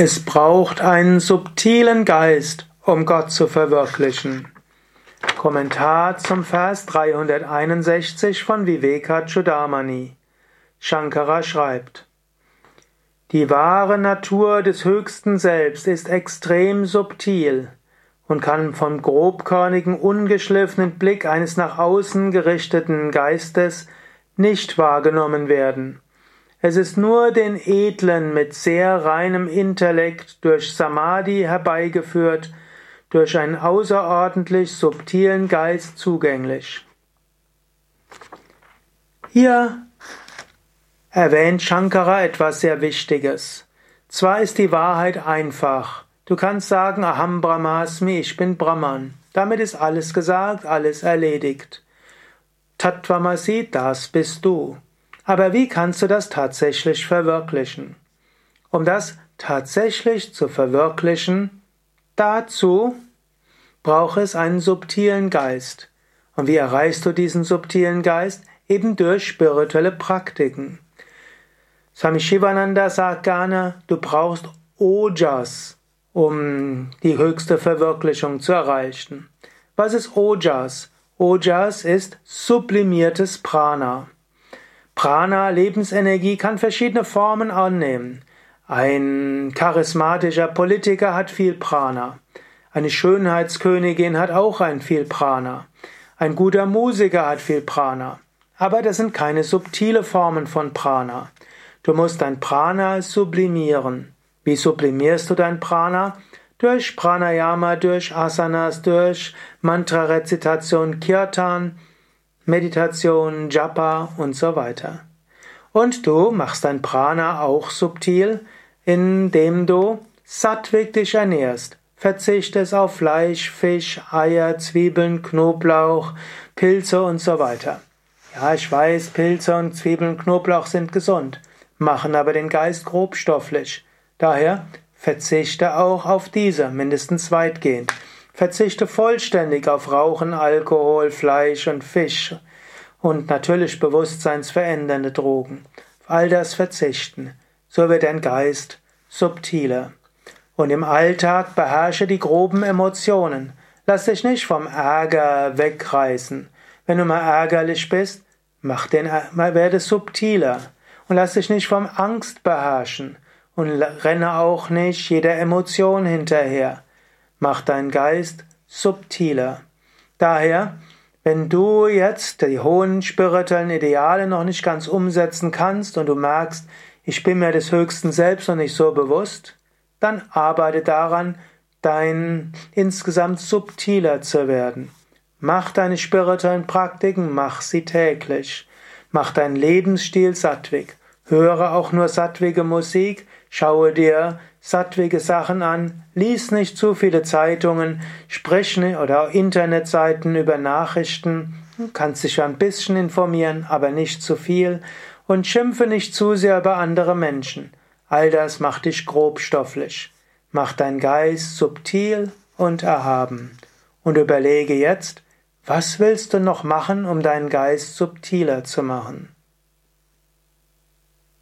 Es braucht einen subtilen Geist, um Gott zu verwirklichen. Kommentar zum Vers 361 von Viveka Chudamani. Shankara schreibt, Die wahre Natur des höchsten Selbst ist extrem subtil und kann vom grobkörnigen, ungeschliffenen Blick eines nach außen gerichteten Geistes nicht wahrgenommen werden. Es ist nur den Edlen mit sehr reinem Intellekt durch Samadhi herbeigeführt, durch einen außerordentlich subtilen Geist zugänglich. Hier erwähnt Shankara etwas sehr Wichtiges. Zwar ist die Wahrheit einfach. Du kannst sagen, Aham Brahmasmi, ich bin Brahman. Damit ist alles gesagt, alles erledigt. Tattvamasi, das bist du. Aber wie kannst du das tatsächlich verwirklichen? Um das tatsächlich zu verwirklichen, dazu braucht es einen subtilen Geist. Und wie erreichst du diesen subtilen Geist? Eben durch spirituelle Praktiken. Swami Shivananda sagt gerne, du brauchst Ojas, um die höchste Verwirklichung zu erreichen. Was ist Ojas? Ojas ist sublimiertes Prana. Prana, Lebensenergie, kann verschiedene Formen annehmen. Ein charismatischer Politiker hat viel Prana. Eine Schönheitskönigin hat auch ein viel Prana. Ein guter Musiker hat viel Prana. Aber das sind keine subtile Formen von Prana. Du musst dein Prana sublimieren. Wie sublimierst du dein Prana? Durch Pranayama, durch Asanas, durch Mantra-Rezitation, Kirtan, Meditation, Japa und so weiter. Und du machst dein Prana auch subtil, indem du sattwig dich ernährst. Verzichtest auf Fleisch, Fisch, Eier, Zwiebeln, Knoblauch, Pilze und so weiter. Ja, ich weiß, Pilze und Zwiebeln, Knoblauch sind gesund, machen aber den Geist grobstofflich. Daher verzichte auch auf diese, mindestens weitgehend. Verzichte vollständig auf Rauchen, Alkohol, Fleisch und Fisch und natürlich bewusstseinsverändernde Drogen. Auf all das verzichten. So wird dein Geist subtiler. Und im Alltag beherrsche die groben Emotionen. Lass dich nicht vom Ärger wegreißen. Wenn du mal ärgerlich bist, mach den, werde subtiler. Und lass dich nicht vom Angst beherrschen. Und renne auch nicht jeder Emotion hinterher. Mach deinen Geist subtiler. Daher, wenn du jetzt die hohen spirituellen Ideale noch nicht ganz umsetzen kannst und du merkst, ich bin mir des höchsten Selbst noch nicht so bewusst, dann arbeite daran, dein insgesamt subtiler zu werden. Mach deine spirituellen Praktiken, mach sie täglich. Mach deinen Lebensstil sattwig. Höre auch nur sattwige Musik, schaue dir sattwige Sachen an, lies nicht zu viele Zeitungen, sprich oder Internetseiten über Nachrichten, kannst dich ein bisschen informieren, aber nicht zu viel und schimpfe nicht zu sehr über andere Menschen. All das macht dich grobstofflich, macht dein Geist subtil und erhaben. Und überlege jetzt, was willst du noch machen, um deinen Geist subtiler zu machen?